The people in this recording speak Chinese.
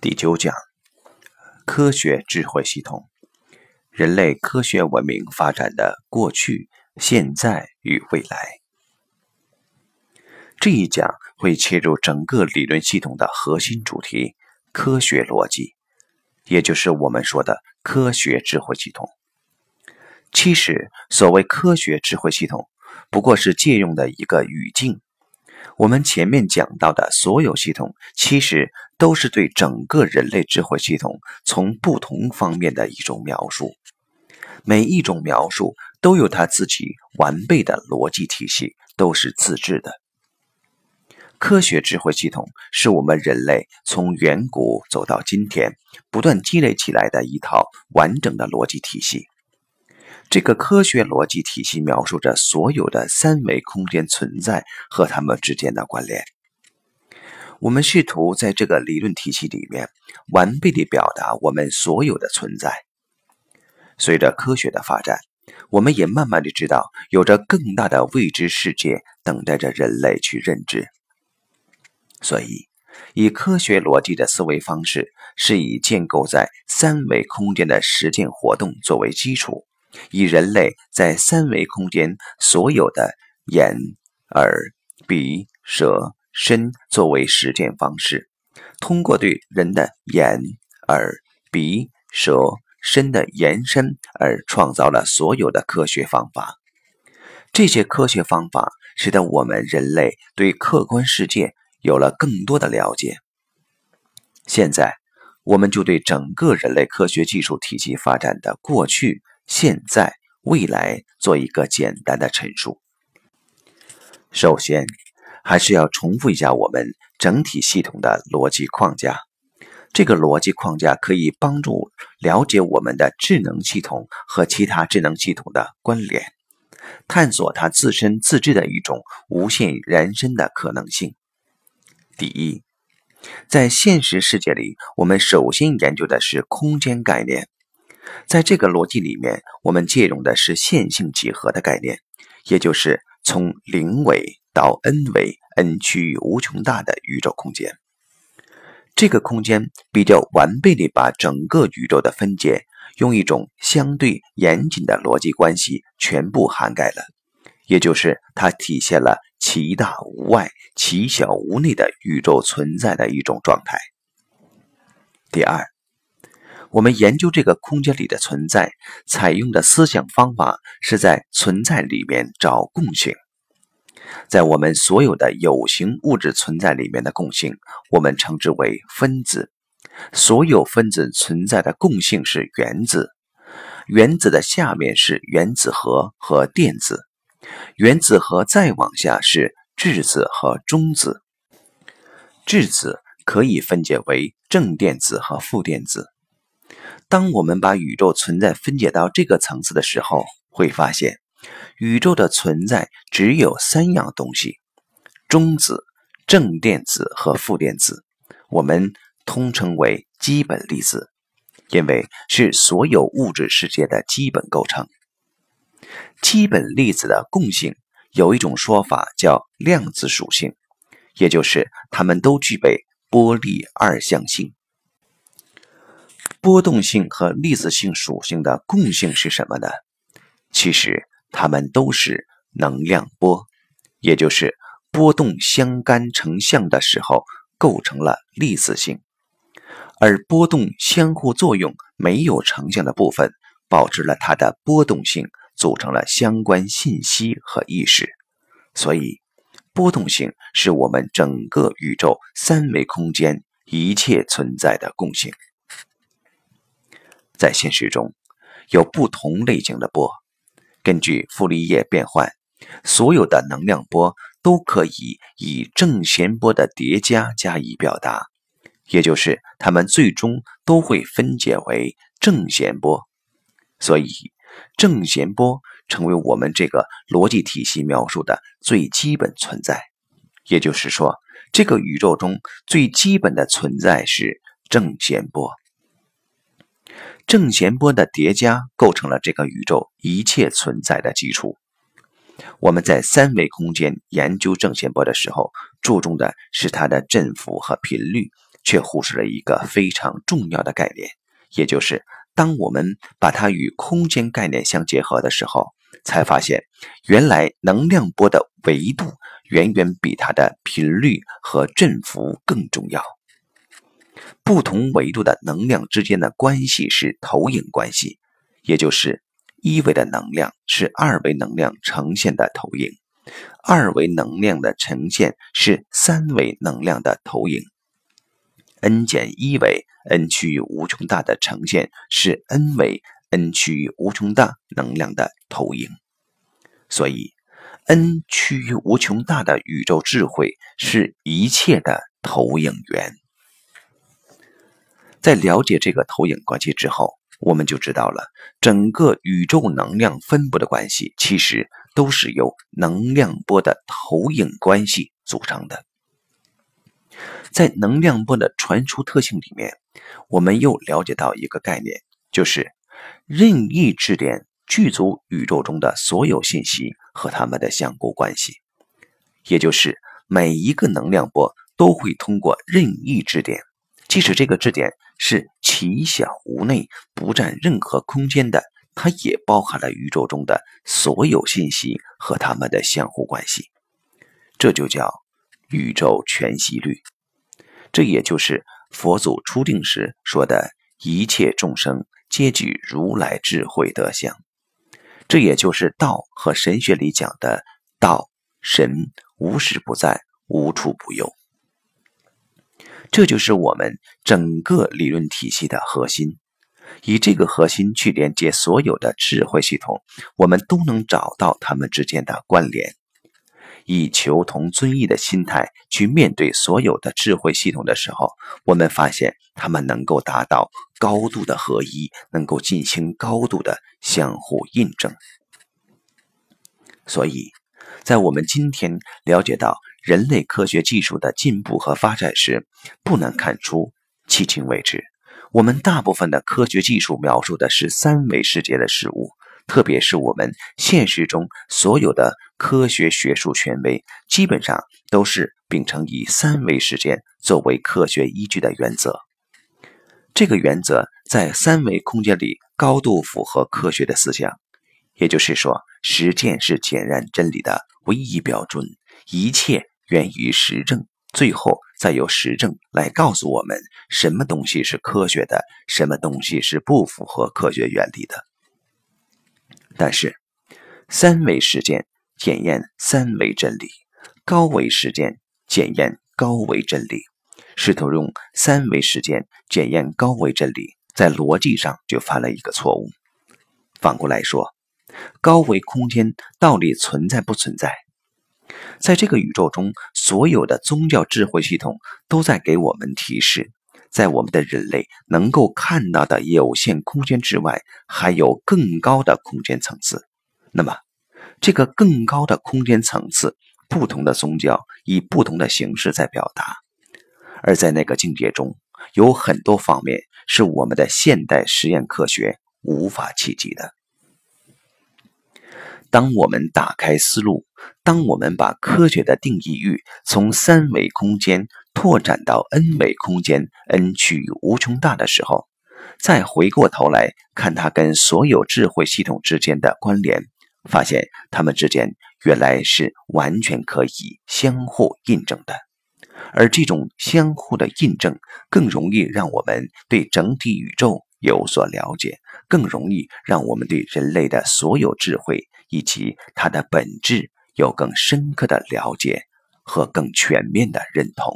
第九讲：科学智慧系统，人类科学文明发展的过去、现在与未来。这一讲会切入整个理论系统的核心主题——科学逻辑，也就是我们说的科学智慧系统。其实，所谓科学智慧系统，不过是借用的一个语境。我们前面讲到的所有系统，其实都是对整个人类智慧系统从不同方面的一种描述。每一种描述都有它自己完备的逻辑体系，都是自制的。科学智慧系统是我们人类从远古走到今天，不断积累起来的一套完整的逻辑体系。这个科学逻辑体系描述着所有的三维空间存在和它们之间的关联。我们试图在这个理论体系里面完备地表达我们所有的存在。随着科学的发展，我们也慢慢地知道，有着更大的未知世界等待着人类去认知。所以，以科学逻辑的思维方式，是以建构在三维空间的实践活动作为基础。以人类在三维空间所有的眼、耳、鼻、舌、身作为实践方式，通过对人的眼、耳、鼻、舌、身的延伸而创造了所有的科学方法。这些科学方法使得我们人类对客观世界有了更多的了解。现在，我们就对整个人类科学技术体系发展的过去。现在、未来做一个简单的陈述。首先，还是要重复一下我们整体系统的逻辑框架。这个逻辑框架可以帮助了解我们的智能系统和其他智能系统的关联，探索它自身自制的一种无限延伸的可能性。第一，在现实世界里，我们首先研究的是空间概念。在这个逻辑里面，我们借用的是线性几何的概念，也就是从零维到 n 维，n 趋于无穷大的宇宙空间。这个空间比较完备地把整个宇宙的分解，用一种相对严谨的逻辑关系全部涵盖了，也就是它体现了其大无外、其小无内的宇宙存在的一种状态。第二。我们研究这个空间里的存在，采用的思想方法是在存在里面找共性。在我们所有的有形物质存在里面的共性，我们称之为分子。所有分子存在的共性是原子。原子的下面是原子核和电子。原子核再往下是质子和中子。质子可以分解为正电子和负电子。当我们把宇宙存在分解到这个层次的时候，会发现，宇宙的存在只有三样东西：中子、正电子和负电子。我们通称为基本粒子，因为是所有物质世界的基本构成。基本粒子的共性有一种说法叫量子属性，也就是它们都具备波粒二象性。波动性和粒子性属性的共性是什么呢？其实它们都是能量波，也就是波动相干成像的时候构成了粒子性，而波动相互作用没有成像的部分保持了它的波动性，组成了相关信息和意识。所以，波动性是我们整个宇宙三维空间一切存在的共性。在现实中，有不同类型的波。根据傅立叶变换，所有的能量波都可以以正弦波的叠加加以表达，也就是它们最终都会分解为正弦波。所以，正弦波成为我们这个逻辑体系描述的最基本存在。也就是说，这个宇宙中最基本的存在是正弦波。正弦波的叠加构成了这个宇宙一切存在的基础。我们在三维空间研究正弦波的时候，注重的是它的振幅和频率，却忽视了一个非常重要的概念，也就是当我们把它与空间概念相结合的时候，才发现原来能量波的维度远远比它的频率和振幅更重要。不同维度的能量之间的关系是投影关系，也就是一维的能量是二维能量呈现的投影，二维能量的呈现是三维能量的投影。n 减一维 n 趋于无穷大的呈现是 n 维 n 趋于无穷大能量的投影。所以，n 趋于无穷大的宇宙智慧是一切的投影源。在了解这个投影关系之后，我们就知道了整个宇宙能量分布的关系，其实都是由能量波的投影关系组成的。在能量波的传输特性里面，我们又了解到一个概念，就是任意质点具足宇宙中的所有信息和它们的相互关系，也就是每一个能量波都会通过任意质点。即使这个质点是奇小无内、不占任何空间的，它也包含了宇宙中的所有信息和它们的相互关系。这就叫宇宙全息律。这也就是佛祖初定时说的一切众生皆具如来智慧德相。这也就是道和神学里讲的道神无时不在，无处不有。这就是我们整个理论体系的核心，以这个核心去连接所有的智慧系统，我们都能找到它们之间的关联。以求同尊异的心态去面对所有的智慧系统的时候，我们发现它们能够达到高度的合一，能够进行高度的相互印证。所以，在我们今天了解到。人类科学技术的进步和发展时，不难看出，迄今为止，我们大部分的科学技术描述的是三维世界的事物，特别是我们现实中所有的科学学术权威，基本上都是秉承以三维实践作为科学依据的原则。这个原则在三维空间里高度符合科学的思想，也就是说，实践是检验真理的唯一标准，一切。源于实证，最后再由实证来告诉我们什么东西是科学的，什么东西是不符合科学原理的。但是，三维实践检验三维真理，高维实践检验高维真理，试图用三维实践检验高维真理，在逻辑上就犯了一个错误。反过来说，高维空间到底存在不存在？在这个宇宙中，所有的宗教智慧系统都在给我们提示，在我们的人类能够看到的有限空间之外，还有更高的空间层次。那么，这个更高的空间层次，不同的宗教以不同的形式在表达，而在那个境界中，有很多方面是我们的现代实验科学无法企及的。当我们打开思路，当我们把科学的定义域从三维空间拓展到 n 维空间，n 趋于无穷大的时候，再回过头来看它跟所有智慧系统之间的关联，发现它们之间原来是完全可以相互印证的。而这种相互的印证，更容易让我们对整体宇宙有所了解，更容易让我们对人类的所有智慧。以及它的本质有更深刻的了解和更全面的认同。